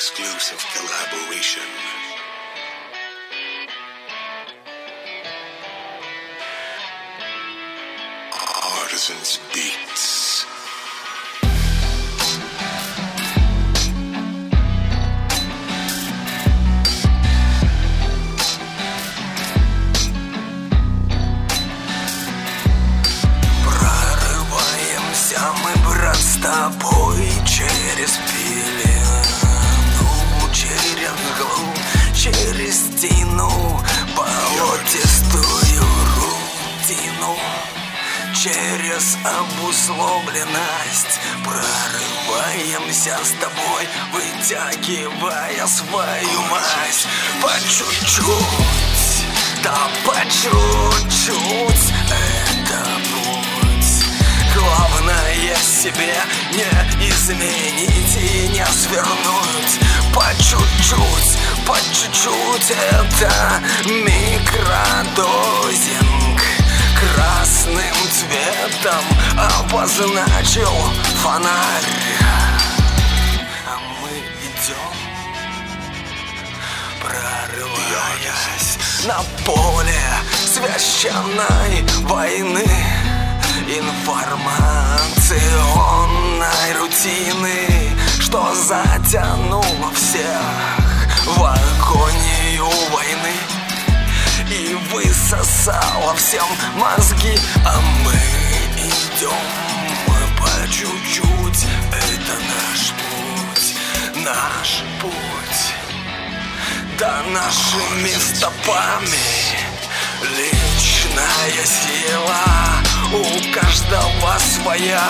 exclusive collaboration. Artisans Beats. Рутину Через обусловленность Прорываемся с тобой Вытягивая свою мать По чуть-чуть, да по чуть-чуть. Это путь. Главное себе не изменить и не свернуть. По чуть-чуть, по чуть-чуть. Это микродозинг Красным цветом обозначил фонарь. А мы идем прорываясь на поле священной войны. Информационной рутины, что затянуло всем мозги, а мы идем мы по чуть-чуть, это наш путь, наш путь. Да нашими стопами Личная сила У каждого своя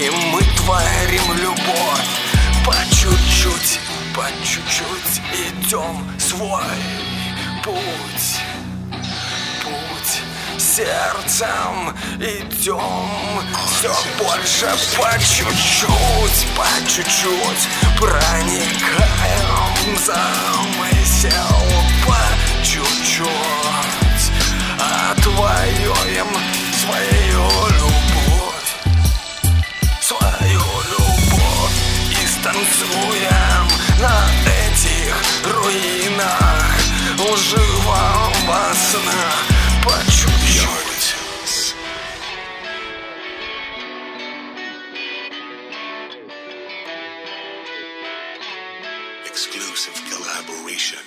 И мы творим любовь. По чуть-чуть, по чуть-чуть идем свой путь. Путь сердцем идем. Все больше по чуть-чуть, по чуть-чуть Проникаем в замысел лживого сна по чуть-чуть. Exclusive collaboration.